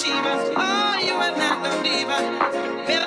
achiever. Oh, you are not no diva.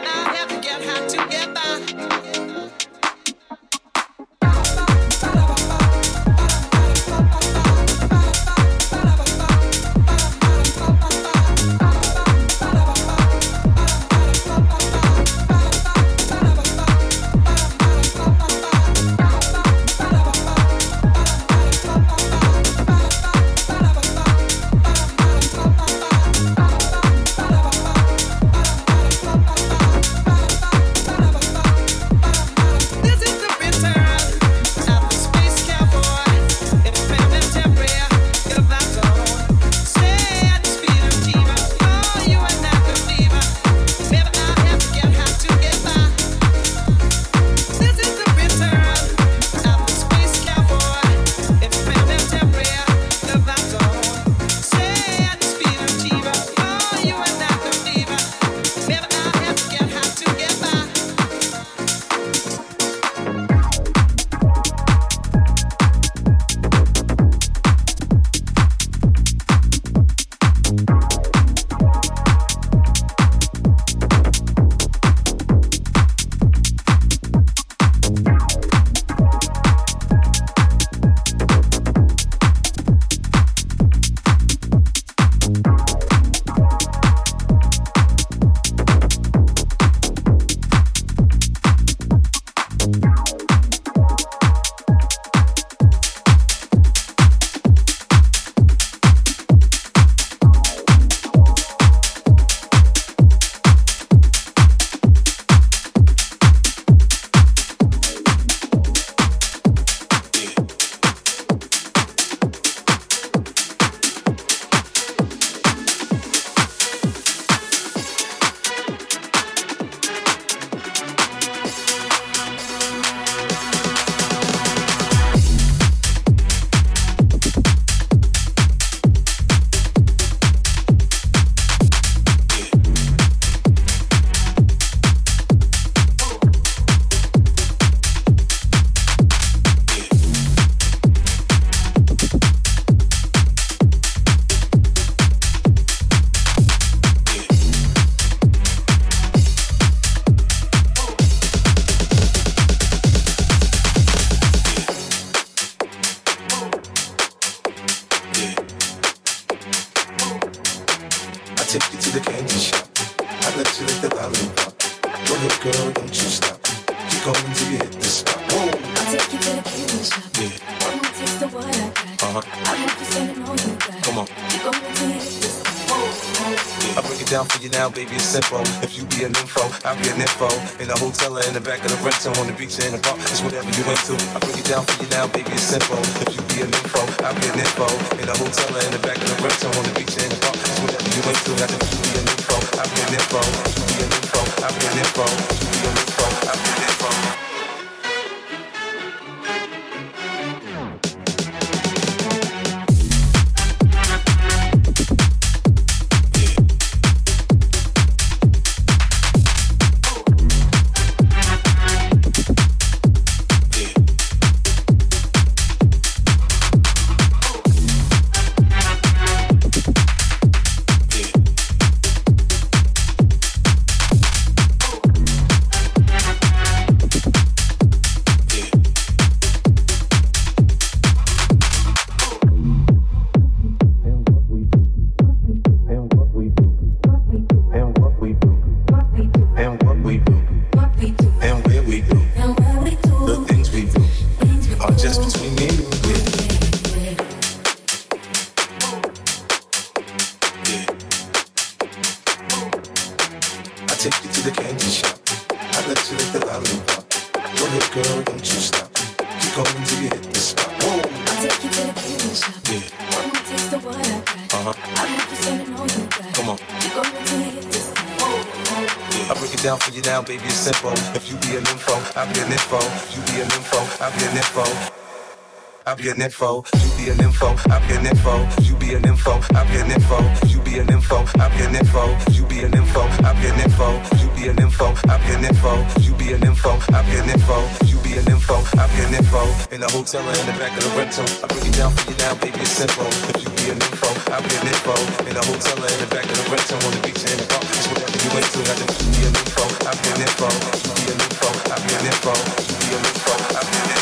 An info, you be an info, I be an info, you be an info, I be an info, you be an info, I be an info, you be an info, I be an info, you be an info, I be an info, you be an info, I be an info, you be an info, I be an info, in the hotel or in the back of the rental. I break it down for you now, baby, it's simple. You be an info, I be an info, in the hotel or in the back of the rental, on the beach in the park, it's whatever you into. I just be an info, I be an info, you be an info, I be an info, you be an info, I be an info.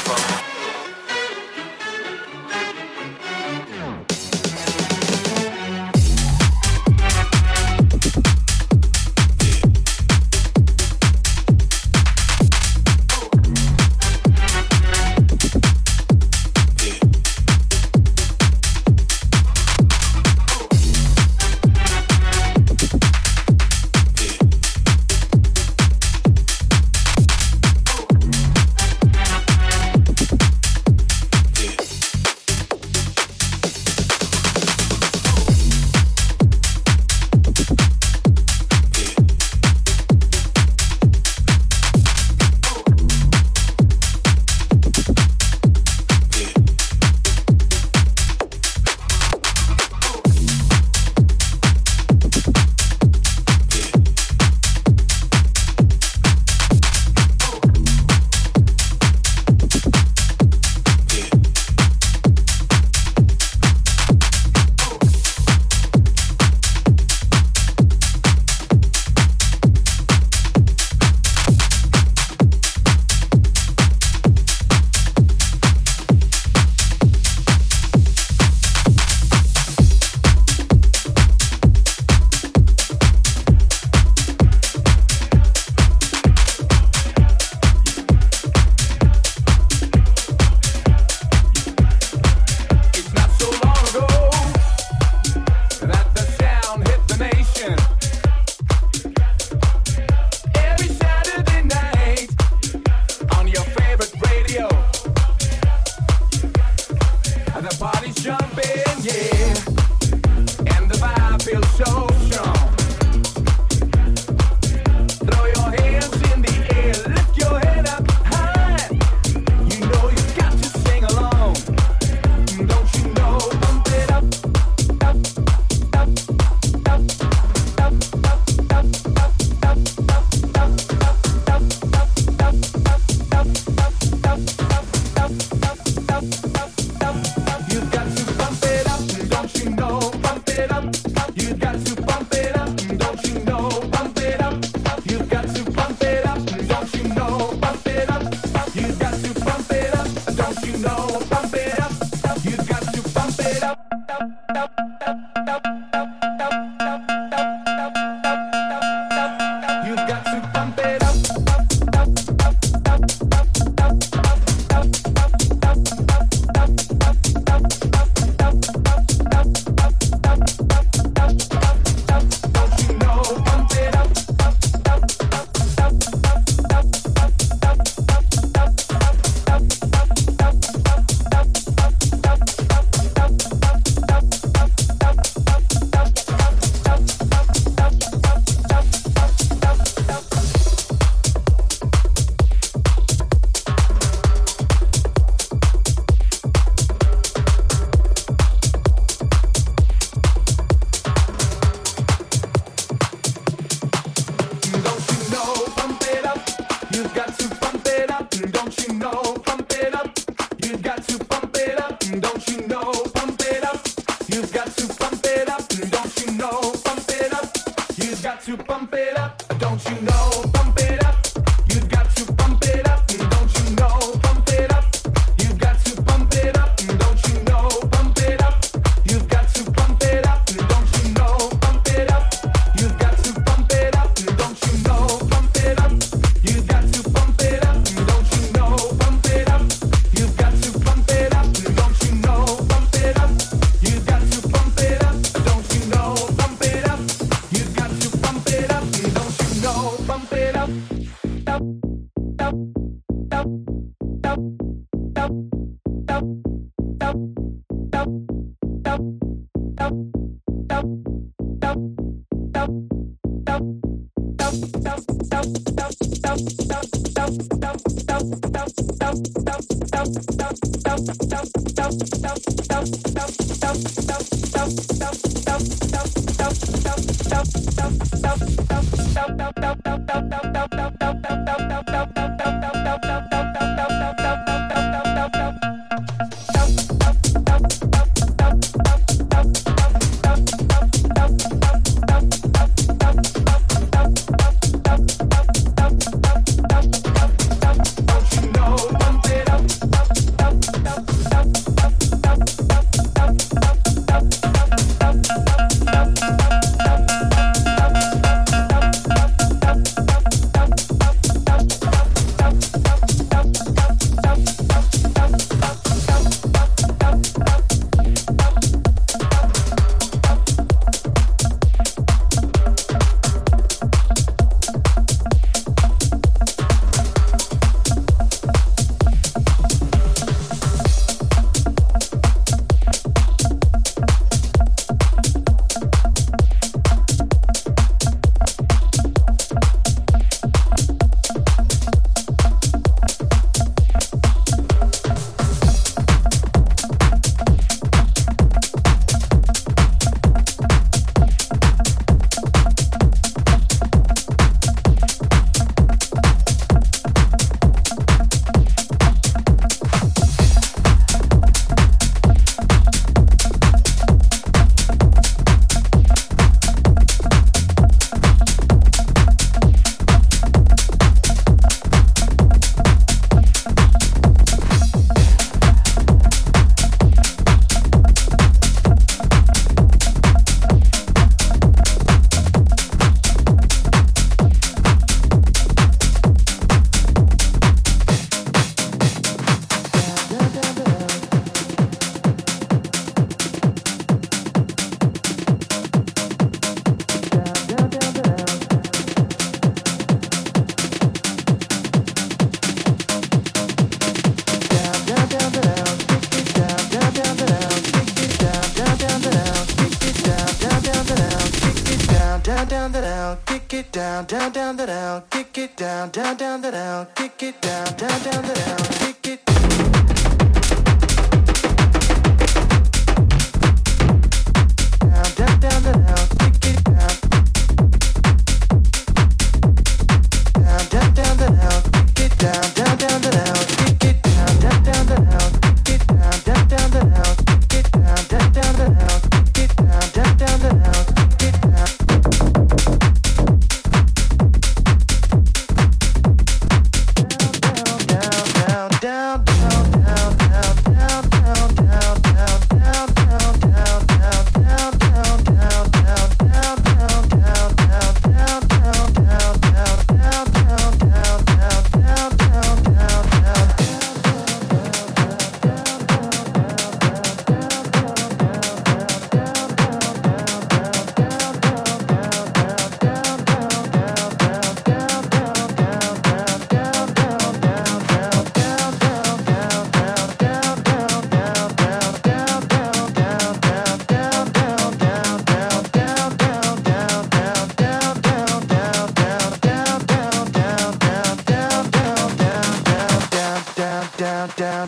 down, down, down, down, down, kick it down, down, down.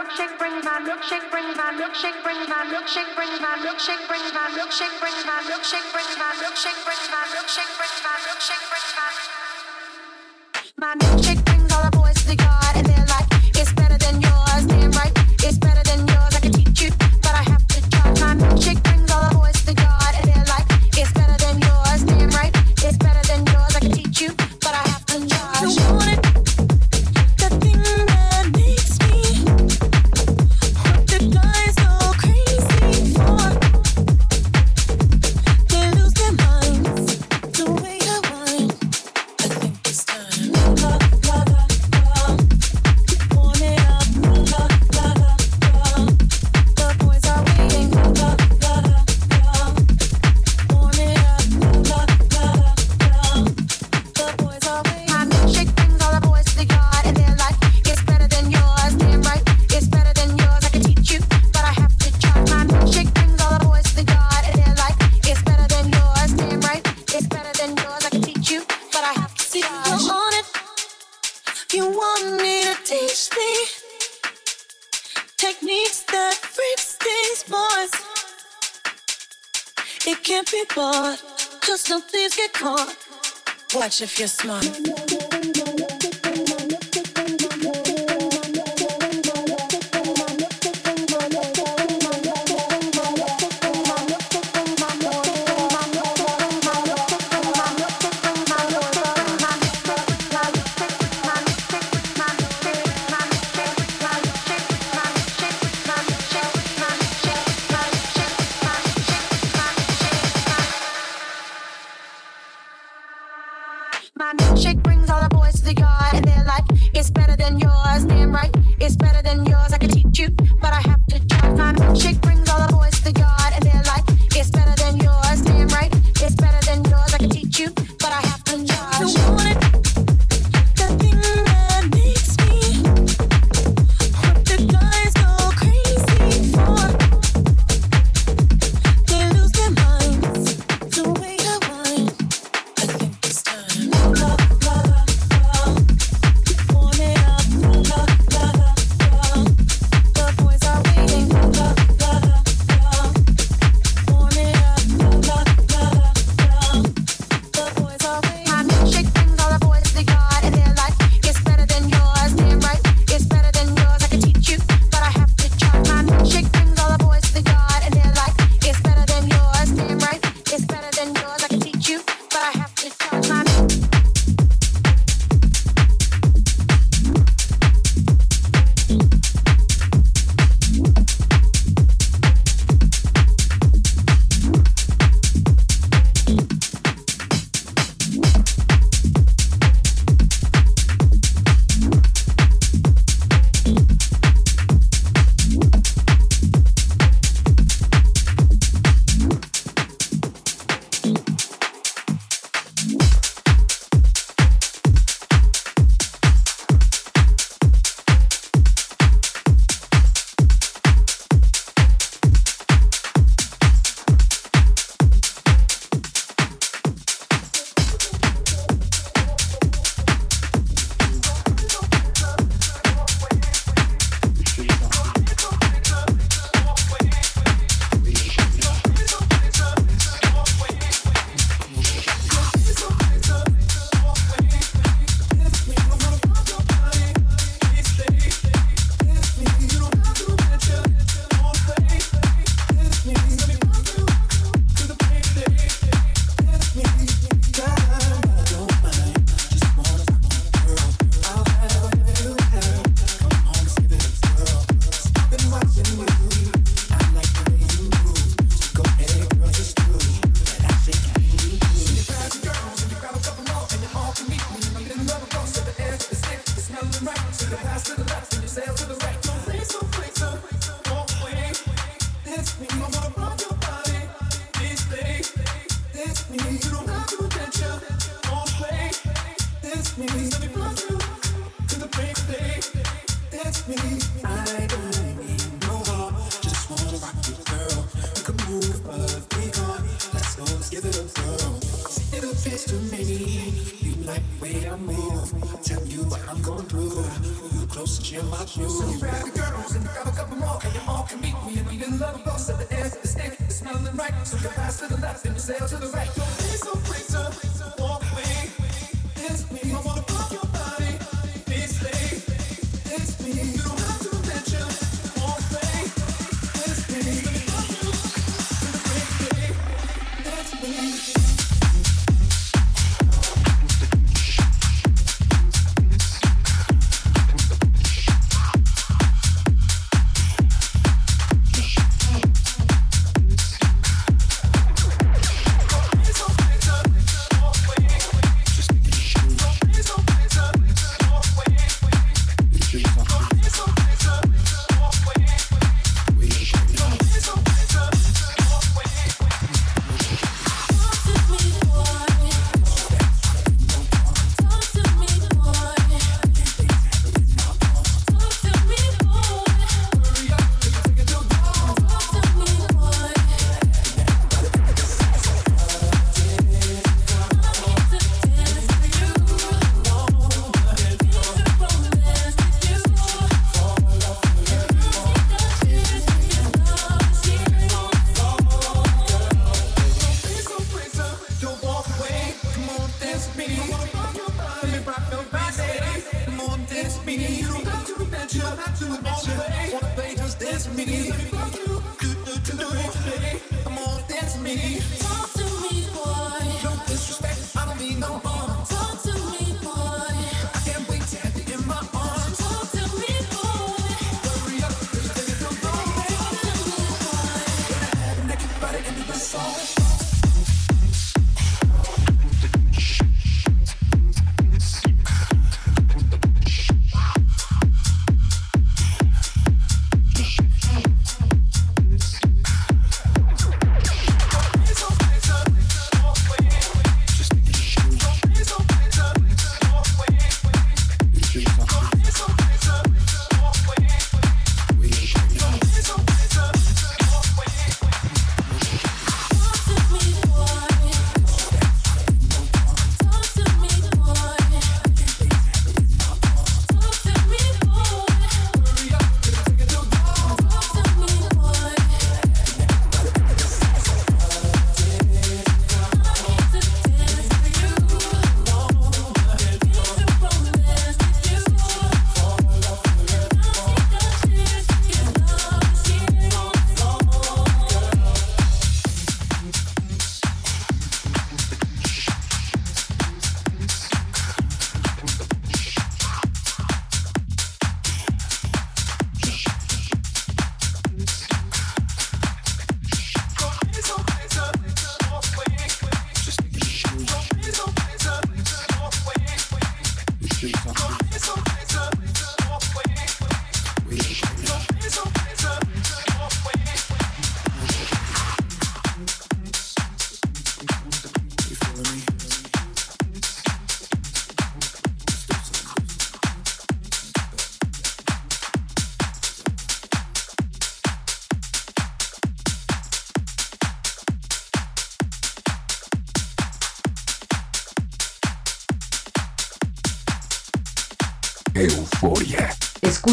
milkshake, bring my milkshake, bring my milkshake, bring my milkshake, bring my milkshake, bring my milkshake, bring my milkshake, bring my milkshake, bring my milkshake, bring my milkshake, bring my milkshake brings all the boys to the yard and they're like, it's better than yours, damn right, it's better than if you're smart.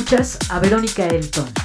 Escuchas a Verónica Elton.